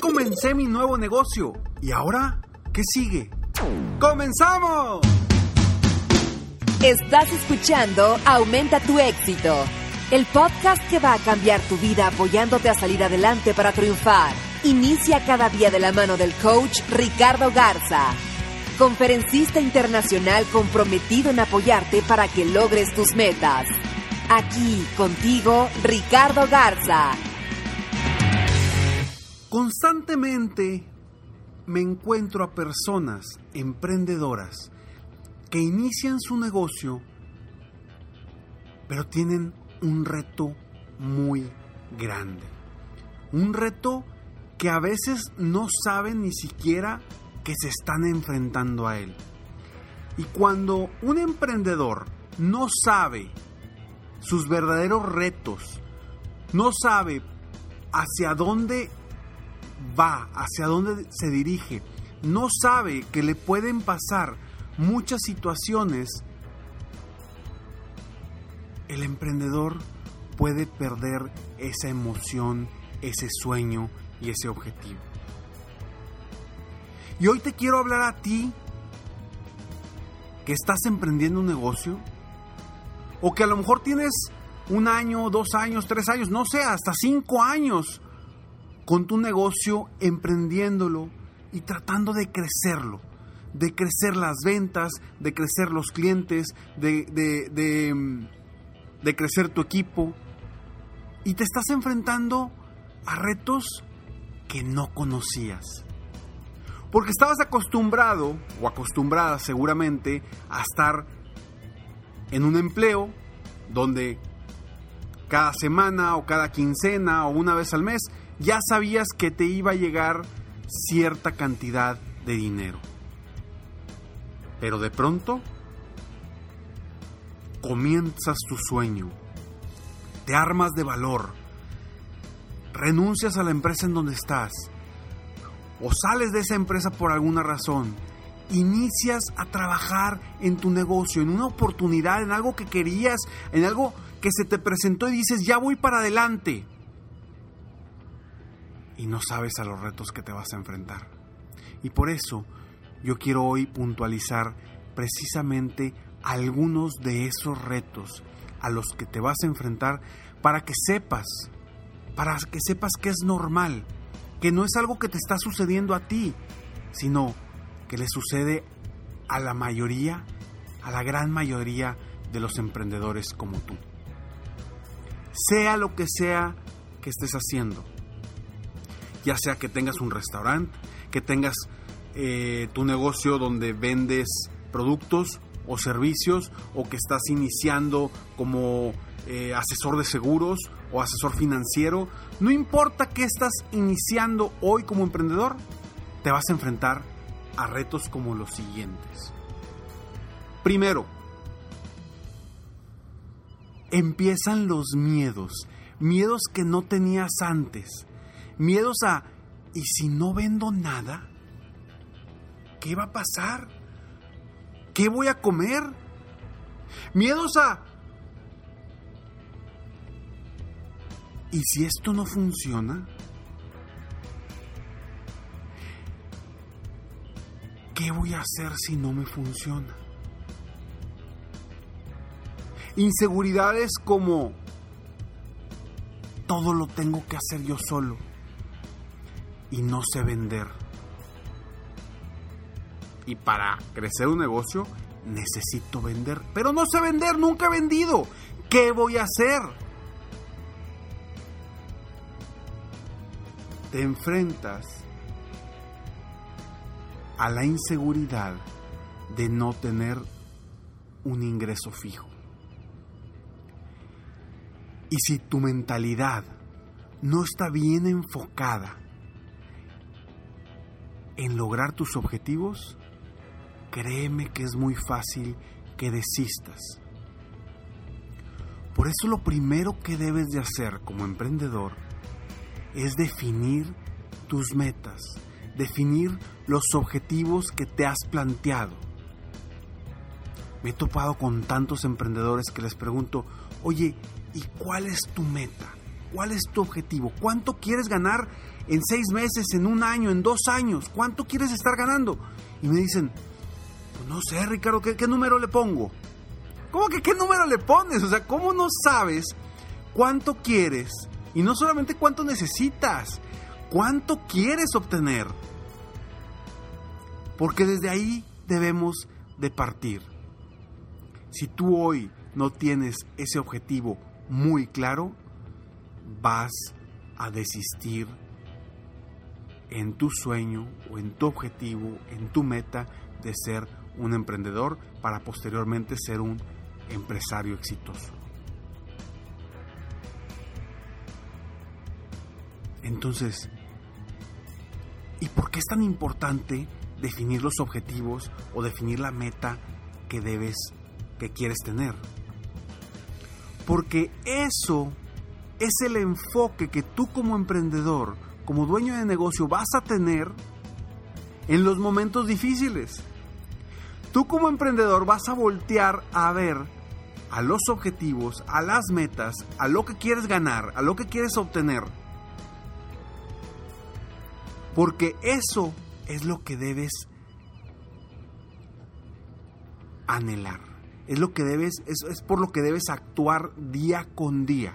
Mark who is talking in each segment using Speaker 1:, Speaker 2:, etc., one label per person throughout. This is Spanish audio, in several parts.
Speaker 1: Comencé mi nuevo negocio. ¿Y ahora qué sigue? ¡Comenzamos!
Speaker 2: Estás escuchando Aumenta tu éxito, el podcast que va a cambiar tu vida apoyándote a salir adelante para triunfar. Inicia cada día de la mano del coach Ricardo Garza, conferencista internacional comprometido en apoyarte para que logres tus metas. Aquí contigo, Ricardo Garza.
Speaker 1: Constantemente me encuentro a personas emprendedoras que inician su negocio, pero tienen un reto muy grande. Un reto que a veces no saben ni siquiera que se están enfrentando a él. Y cuando un emprendedor no sabe sus verdaderos retos, no sabe hacia dónde va, hacia dónde se dirige, no sabe que le pueden pasar muchas situaciones, el emprendedor puede perder esa emoción, ese sueño y ese objetivo. Y hoy te quiero hablar a ti que estás emprendiendo un negocio o que a lo mejor tienes un año, dos años, tres años, no sé, hasta cinco años con tu negocio emprendiéndolo y tratando de crecerlo de crecer las ventas, de crecer los clientes, de, de, de, crecer tu equipo. Y te estás enfrentando a retos que no conocías. Porque estabas acostumbrado, o acostumbrada seguramente, a estar en un empleo donde cada semana o cada quincena o una vez al mes ya sabías que te iba a llegar cierta cantidad de dinero. Pero de pronto comienzas tu sueño, te armas de valor, renuncias a la empresa en donde estás o sales de esa empresa por alguna razón, inicias a trabajar en tu negocio, en una oportunidad, en algo que querías, en algo que se te presentó y dices, ya voy para adelante. Y no sabes a los retos que te vas a enfrentar. Y por eso yo quiero hoy puntualizar precisamente algunos de esos retos a los que te vas a enfrentar para que sepas, para que sepas que es normal, que no es algo que te está sucediendo a ti, sino que le sucede a la mayoría, a la gran mayoría de los emprendedores como tú. Sea lo que sea que estés haciendo, ya sea que tengas un restaurante, que tengas eh, tu negocio donde vendes productos o servicios o que estás iniciando como eh, asesor de seguros o asesor financiero, no importa qué estás iniciando hoy como emprendedor, te vas a enfrentar a retos como los siguientes. Primero, empiezan los miedos, miedos que no tenías antes, miedos a, ¿y si no vendo nada? ¿Qué va a pasar? ¿Qué voy a comer? Miedos a... ¿Y si esto no funciona? ¿Qué voy a hacer si no me funciona? Inseguridades como todo lo tengo que hacer yo solo. Y no sé vender. Y para crecer un negocio necesito vender. Pero no sé vender, nunca he vendido. ¿Qué voy a hacer? Te enfrentas a la inseguridad de no tener un ingreso fijo. Y si tu mentalidad no está bien enfocada en lograr tus objetivos, créeme que es muy fácil que desistas. Por eso lo primero que debes de hacer como emprendedor es definir tus metas, definir los objetivos que te has planteado. Me he topado con tantos emprendedores que les pregunto, oye, ¿y cuál es tu meta? ¿Cuál es tu objetivo? ¿Cuánto quieres ganar en seis meses, en un año, en dos años? ¿Cuánto quieres estar ganando? Y me dicen, pues no sé, Ricardo, ¿qué, ¿qué, número le pongo? ¿Cómo que qué número le pones? O sea, ¿cómo no sabes cuánto quieres? Y no solamente cuánto necesitas, cuánto quieres obtener. Porque desde ahí debemos de partir. Si tú hoy no tienes ese objetivo muy claro, vas a desistir en tu sueño o en tu objetivo, en tu meta de ser un emprendedor para posteriormente ser un empresario exitoso. Entonces, ¿y por qué es tan importante definir los objetivos o definir la meta que debes, que quieres tener? Porque eso es el enfoque que tú como emprendedor, como dueño de negocio, vas a tener en los momentos difíciles. Tú como emprendedor vas a voltear a ver a los objetivos, a las metas, a lo que quieres ganar, a lo que quieres obtener. Porque eso es lo que debes anhelar. Es lo que debes, es, es por lo que debes actuar día con día.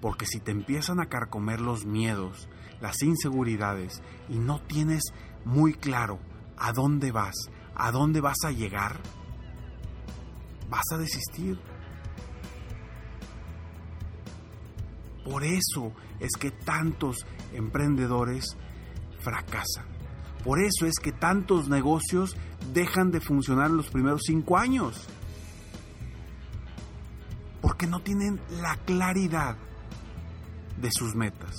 Speaker 1: Porque si te empiezan a carcomer los miedos, las inseguridades y no tienes muy claro a dónde vas, a dónde vas a llegar, vas a desistir. Por eso es que tantos emprendedores fracasan. Por eso es que tantos negocios dejan de funcionar en los primeros cinco años. Porque no tienen la claridad de sus metas.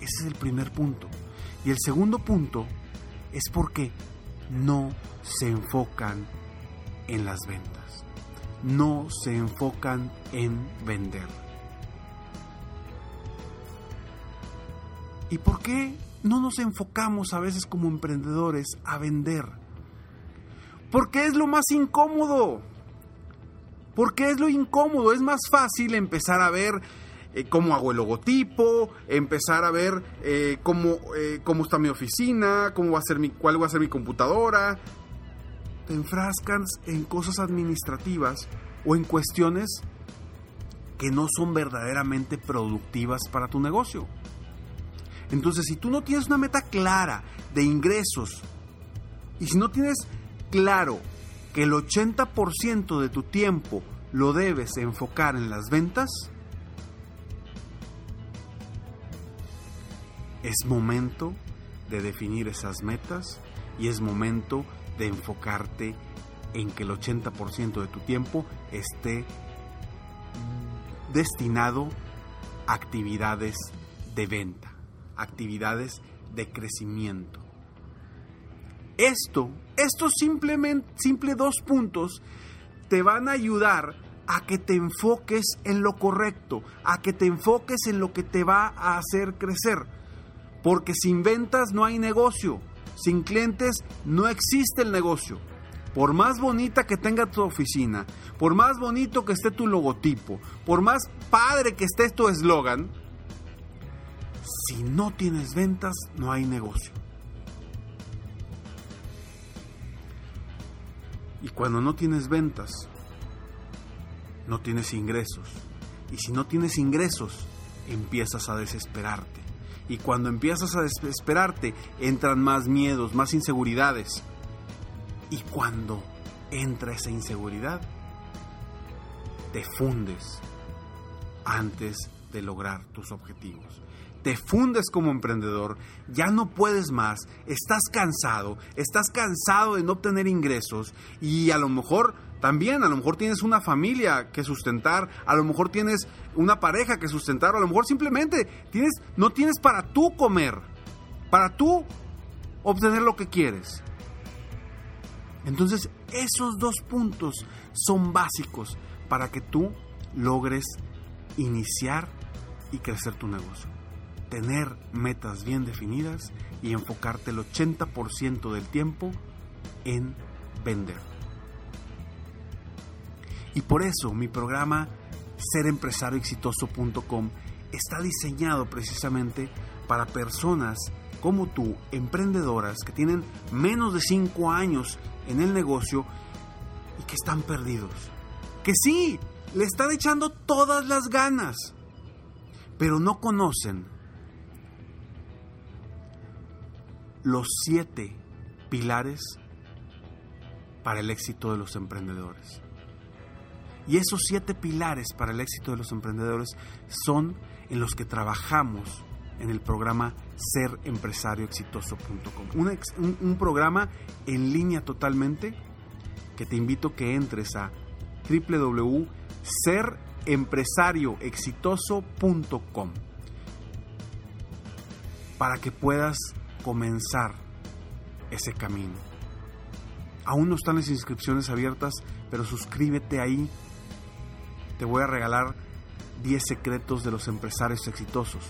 Speaker 1: Ese es el primer punto. Y el segundo punto es porque no se enfocan en las ventas. No se enfocan en vender. ¿Y por qué no nos enfocamos a veces como emprendedores a vender? Porque es lo más incómodo. Porque es lo incómodo. Es más fácil empezar a ver eh, cómo hago el logotipo, empezar a ver eh, cómo, eh, cómo está mi oficina, cómo va a ser mi, cuál va a ser mi computadora. Te enfrascas en cosas administrativas o en cuestiones que no son verdaderamente productivas para tu negocio. Entonces, si tú no tienes una meta clara de ingresos y si no tienes claro que el 80% de tu tiempo lo debes enfocar en las ventas, es momento de definir esas metas y es momento de enfocarte en que el 80% de tu tiempo esté destinado a actividades de venta, actividades de crecimiento. Esto, estos simplemente, simple dos puntos te van a ayudar a que te enfoques en lo correcto, a que te enfoques en lo que te va a hacer crecer porque sin ventas no hay negocio. Sin clientes no existe el negocio. Por más bonita que tenga tu oficina, por más bonito que esté tu logotipo, por más padre que esté tu eslogan, si no tienes ventas no hay negocio. Y cuando no tienes ventas, no tienes ingresos. Y si no tienes ingresos, empiezas a desesperarte Y cuando empiezas a desesperarte, entran más miedos, más inseguridades. Y cuando entra esa inseguridad, te fundes antes de lograr tus objetivos. Te fundes como emprendedor, ya no puedes más, estás cansado, estás cansado de no obtener ingresos y a lo mejor también, a lo mejor tienes una familia que sustentar, a lo mejor tienes una pareja que sustentar, o a lo mejor simplemente tienes, no tienes para tú comer, para tú obtener lo que quieres. Entonces, esos dos puntos son básicos para que tú logres iniciar y crecer tu negocio. Tener metas bien definidas y enfocarte el 80% del tiempo en vender. Y por eso mi programa serempresarioexitoso.com está diseñado precisamente para personas como tú, emprendedoras que tienen menos de 5 años en el negocio y que están perdidos. Que sí, le están echando todas las ganas, pero no conocen los siete pilares para el éxito de los emprendedores. Y esos siete pilares para el éxito de los emprendedores son en los que trabajamos en el programa serempresarioexitoso.com. Un, programa en línea totalmente que te invito que entres a www.serempresarioexitoso.com para que puedas comenzar ese camino. Aún no están las inscripciones abiertas, pero suscríbete ahí. Te voy a regalar 10 secretos de los empresarios exitosos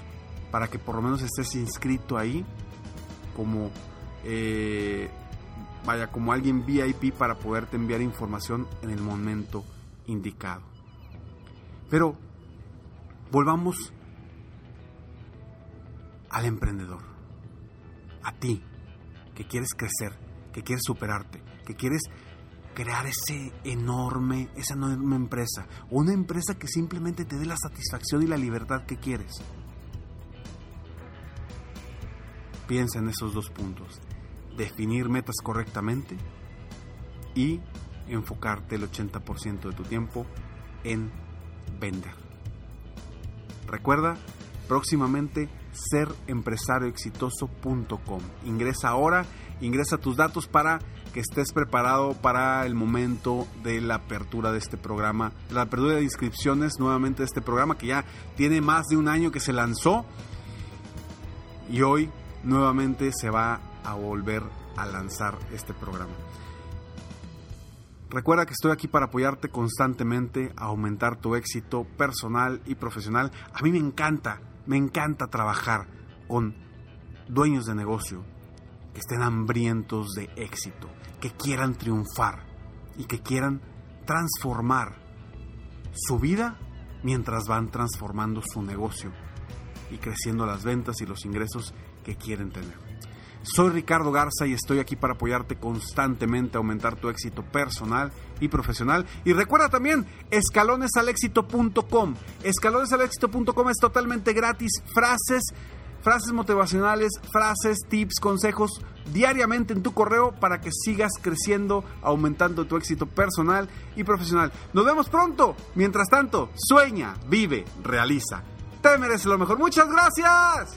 Speaker 1: para que por lo menos estés inscrito ahí como eh, vaya como alguien VIP para poderte enviar información en el momento indicado. Pero volvamos al emprendedor, a ti que quieres crecer, que quieres superarte, que quieres crear ese enorme, esa enorme empresa, una empresa que simplemente te dé la satisfacción y la libertad que quieres. Piensa en esos dos puntos. Definir metas correctamente y enfocarte el 80% de tu tiempo en vender. Recuerda, próximamente serempresarioexitoso.com. Ingresa ahora, ingresa tus datos para que estés preparado para el momento de la apertura de este programa, la apertura de inscripciones nuevamente de este programa que ya tiene más de un año que se lanzó y hoy nuevamente se va a volver a lanzar este programa. Recuerda que estoy aquí para apoyarte constantemente a aumentar tu éxito personal y profesional. A mí me encanta, me encanta trabajar con dueños de negocio que estén hambrientos de éxito, que quieran triunfar y que quieran transformar su vida mientras van transformando su negocio y creciendo las ventas y los ingresos que quieren tener. Soy Ricardo Garza y estoy aquí para apoyarte constantemente a aumentar tu éxito personal y profesional. Y recuerda también escalonesalexito.com. Escalonesalexito.com es totalmente gratis. Frases, frases motivacionales, frases, tips, consejos diariamente en tu correo para que sigas creciendo, aumentando tu éxito personal y profesional. Nos vemos pronto. Mientras tanto, sueña, vive, realiza. Te mereces lo mejor. Muchas gracias.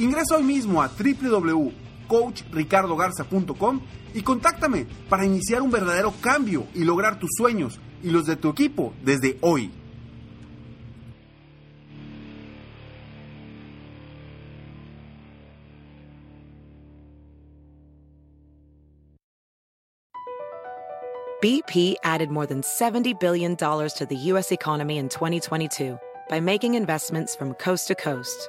Speaker 1: Ingresa hoy mismo a www.coachricardogarza.com y contáctame para iniciar un verdadero cambio y lograr tus sueños y los de tu equipo desde hoy.
Speaker 3: BP added more than $70 billion to the U.S. economy in 2022 by making investments from coast to coast